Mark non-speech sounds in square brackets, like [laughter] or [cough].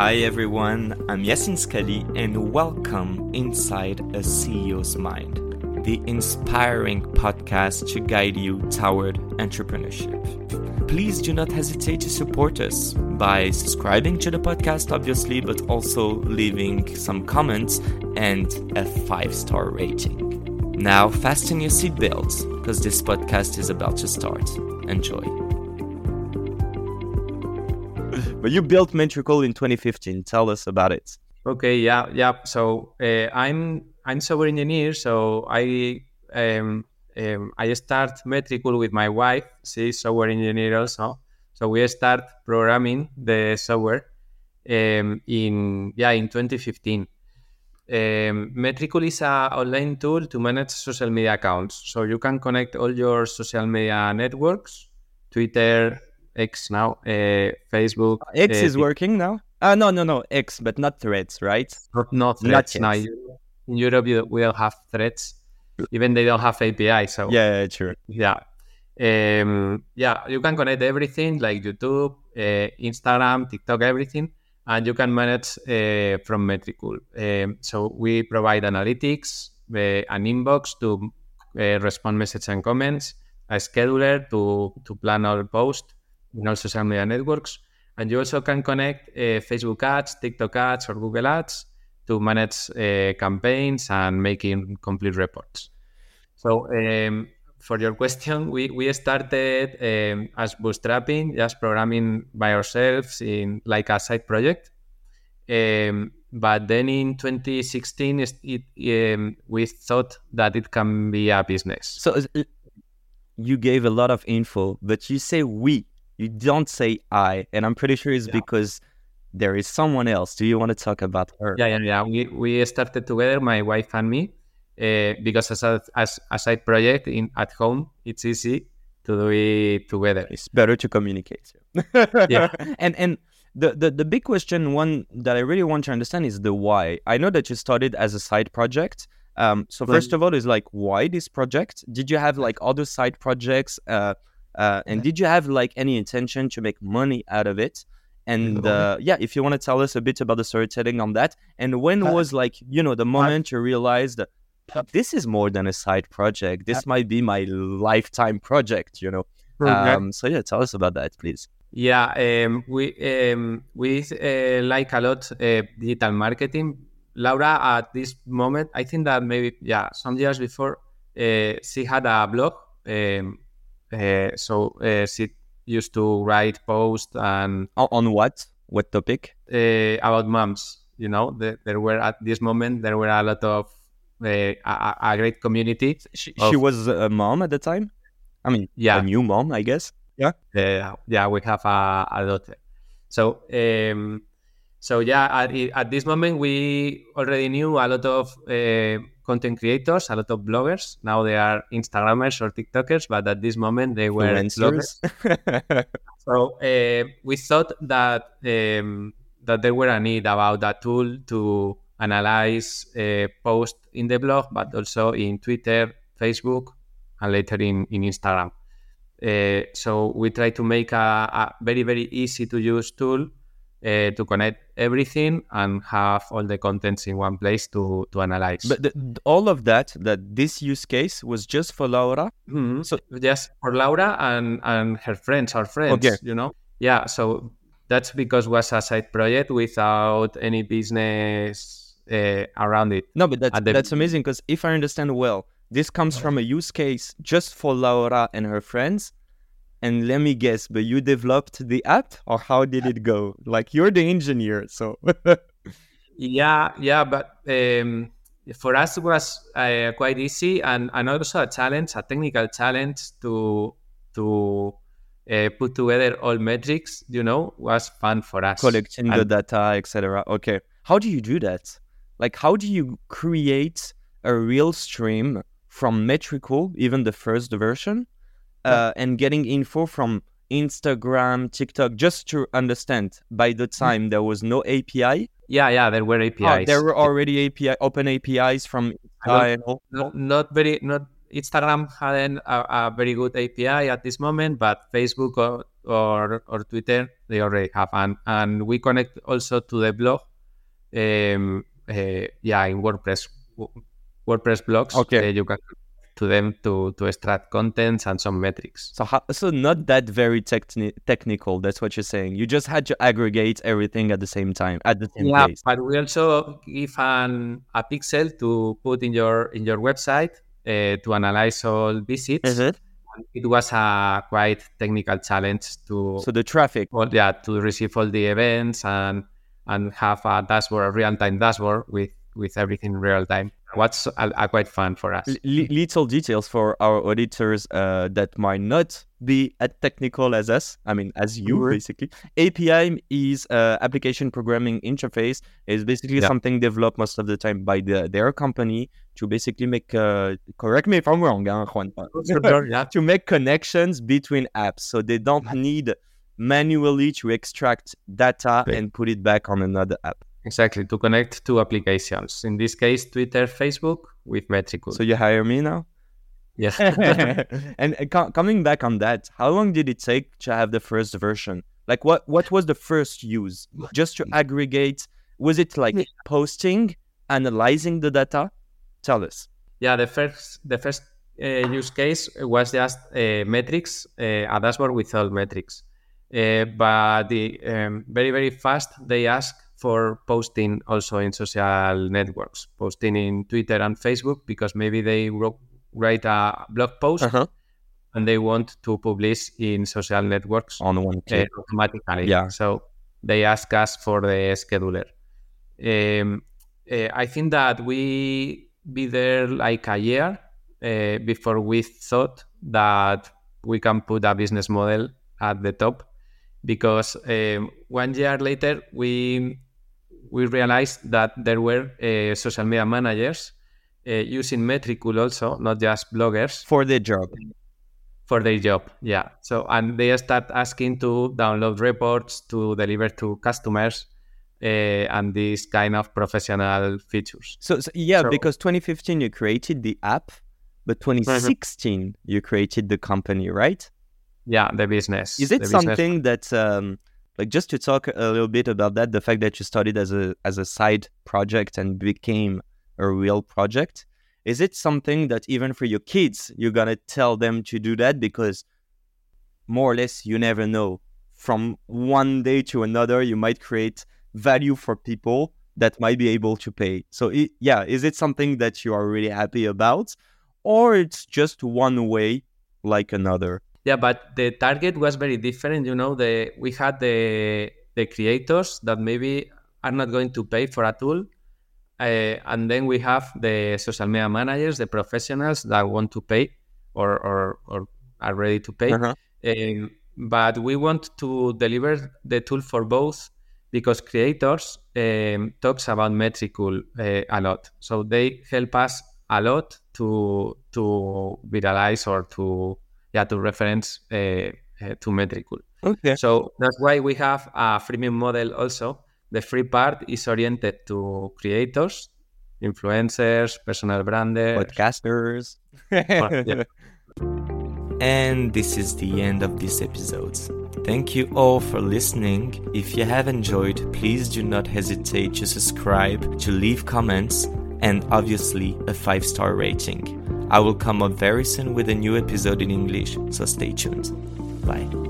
Hi everyone, I'm Yacine Sqalli and welcome inside a CEO's Mind, the inspiring podcast to guide you toward entrepreneurship. Please do not hesitate to support us by subscribing to the podcast, obviously, but also leaving some comments and a five star rating. Now, fasten your seatbelts because this podcast is about to start. Enjoy. But you built Metricool in 2015. Tell us about it. Okay, yeah, yeah. So uh, I'm I'm software engineer. So I um, um, I start Metricool with my wife. She's software engineer also. So we start programming the software um, in yeah in 2015. Um, Metricool is an online tool to manage social media accounts. So you can connect all your social media networks, Twitter, X now, uh, Facebook. X uh, is working now. Uh, no, no, no, X, but not Threads, right? Not, not Not threads. yet. now, in Europe, you, we don't have threads. Even they don't have API. So Yeah, true. yeah, um, yeah, you can connect everything like YouTube, uh, Instagram, TikTok, everything, and you can manage uh, from Metricool. Um, so we provide analytics, uh, an inbox to uh, respond message and comments, a scheduler to to plan our post in all social media networks, and you also can connect uh, Facebook ads, TikTok ads, or Google ads to manage uh, campaigns and making complete reports. So um, for your question, we, we started um, as bootstrapping, just programming by ourselves in like a side project. Um, but then in 2016, is- it, um, we thought that it can be a business. So you gave a lot of info, but you say we. You don't say I, and I'm pretty sure it's Yeah. because there is someone else. Do you want to talk about her? Yeah, yeah, yeah. We, we started together, my wife and me, uh, because as a, as a side project in at home, it's easy to do it together. It's better to communicate. [laughs] Yeah. [laughs] and and the, the the big question, one that I really want to understand is the why. I know that you started as a side project. Um, so first of all, is like why this project? Did you have like other side projects? Uh, uh, and did you have like any intention to make money out of it? And uh, yeah, if you want to tell us a bit about the storytelling on that, and when Uh, was like you know the moment you realized this is more than a side project. This might be my lifetime project. You know. Um, so yeah, tell us about that, please. Yeah, um, we um, we uh, like a lot uh, digital marketing. Laura, at this moment, I think that maybe yeah, some years before, uh, she had a blog. Um, uh, so uh, she used to write posts and On, what? What topic? uh, about moms. You know, the, there were at this moment there were a lot of uh, a, a a great community. She, Of- she was a mom at the time. I mean, Yeah. a new mom, I guess. Yeah. uh, yeah, we have a, a daughter. So, um, so yeah, at, at this moment, we already knew a lot of uh, content creators, a lot of bloggers. Now they are Instagrammers or TikTokers, but at this moment they were bloggers. [laughs] So uh, we thought that um, that there were a need about that tool to analyze uh, posts in the blog, but also in Twitter, Facebook, and later in, in Instagram. Uh, so we try to make a, a very very easy to use tool uh, to connect everything and have all the contents in one place to to analyze. but the, all of that, that this use case was just for Laura. Mhm. So- just for Laura and and her friends, our friends, Okay. you know. Yeah, so that's because it was a side project without any business uh, around it. No, but that's the- that's amazing because if I understand well, this comes from a use case just for Laura and her friends. And let me guess, but you developed the app, or how did it go? Like you're the engineer, so Yeah, yeah, but um, for us it was uh, quite easy and, and also a challenge, a technical challenge to to uh, put together all metrics. You know, was fun for us. collecting the data, etc. Okay, how do you do that? Like, how do you create a real stream from Metricool, even the first version, uh, and getting info from Instagram, TikTok, just to understand? By the time there was no API, Yeah, yeah, there were APIs. Ah, there were already API, open APIs from Insta not, not very not Instagram hadn't a, a, very good API at this moment, but Facebook or, or, or Twitter they already have, and and we connect also to the blog. Um, uh, yeah, in WordPress, WordPress blogs. Okay, uh, you can to them to to extract contents and some metrics. So how, so not that very techni- technical. That's what you're saying. You just had to aggregate everything at the same time at the same yeah, place. but we also give an a pixel to put in your in your website uh, to analyze all visits. Is it? It was a quite technical challenge to so the traffic. Well, yeah, to receive all the events and and have a dashboard, a real time dashboard with with everything real time. What's a, a quite fun for us. L- little details for our auditors uh, that might not be as technical as us. I mean, as you mm-hmm. basically. API is uh, application programming interface. is basically yeah. something developed most of the time by the, their company to basically make. Uh, correct me if I'm wrong, hein, Juan. [laughs] yeah. to make connections between apps, so they don't [laughs] need manually to extract data right. and put it back on another app. Exactly, to connect two applications. In this case, Twitter, Facebook with Metricool. So you hire me now? Yes. [laughs] [laughs] and uh, co- coming back on that, how long did it take to have the first version? Like what what was the first use? Just to aggregate, was it like posting, analyzing the data? Tell us. Yeah, the first the first uh, use case was just uh, metrics, uh, a dashboard with all metrics. Uh, but the um, very very fast they ask for posting also in social networks, posting in Twitter and Facebook because maybe they write a blog post uh-huh. and they want to publish in social networks on one uh, automatically. Yeah. So they ask us for the scheduler. Um, uh, I think that we be there like a year uh, before we thought that we can put a business model at the top because um, one year later we we realized that there were uh, social media managers uh, using Metricool also, not just bloggers. For their job. For their job, yeah. So, and they start asking to download reports to deliver to customers uh, and these kind of professional features. So, so yeah, so, because 2015 you created the app, but 2016 mm-hmm. you created the company, right? Yeah, the business. Is it something business. that um, like just to talk a little bit about that the fact that you started as a as a side project and became a real project is it something that even for your kids you're gonna tell them to do that? Because more or less you never know. From one day to another you might create value for people that might be able to pay. So it, yeah is it something that you are really happy about? Or it's just one way like another yeah, but the target was very different. You know, the we had the the creators that maybe are not going to pay for a tool, uh, and then we have the social media managers, the professionals that want to pay or or, or are ready to pay. Uh-huh. Uh, but we want to deliver the tool for both because creators um, talks about Metricool uh, a lot, so they help us a lot to to viralize or to yeah to reference uh, uh, to Metricool. Okay. So that's why we have a freemium model also. The free part is oriented to creators, influencers, personal branders, podcasters. [laughs] And this is the end of this episode. Thank you all for listening. If you have enjoyed, please do not hesitate to subscribe, to leave comments, and obviously a 5 star rating. I will come up very soon with a new episode in English, so stay tuned. Bye.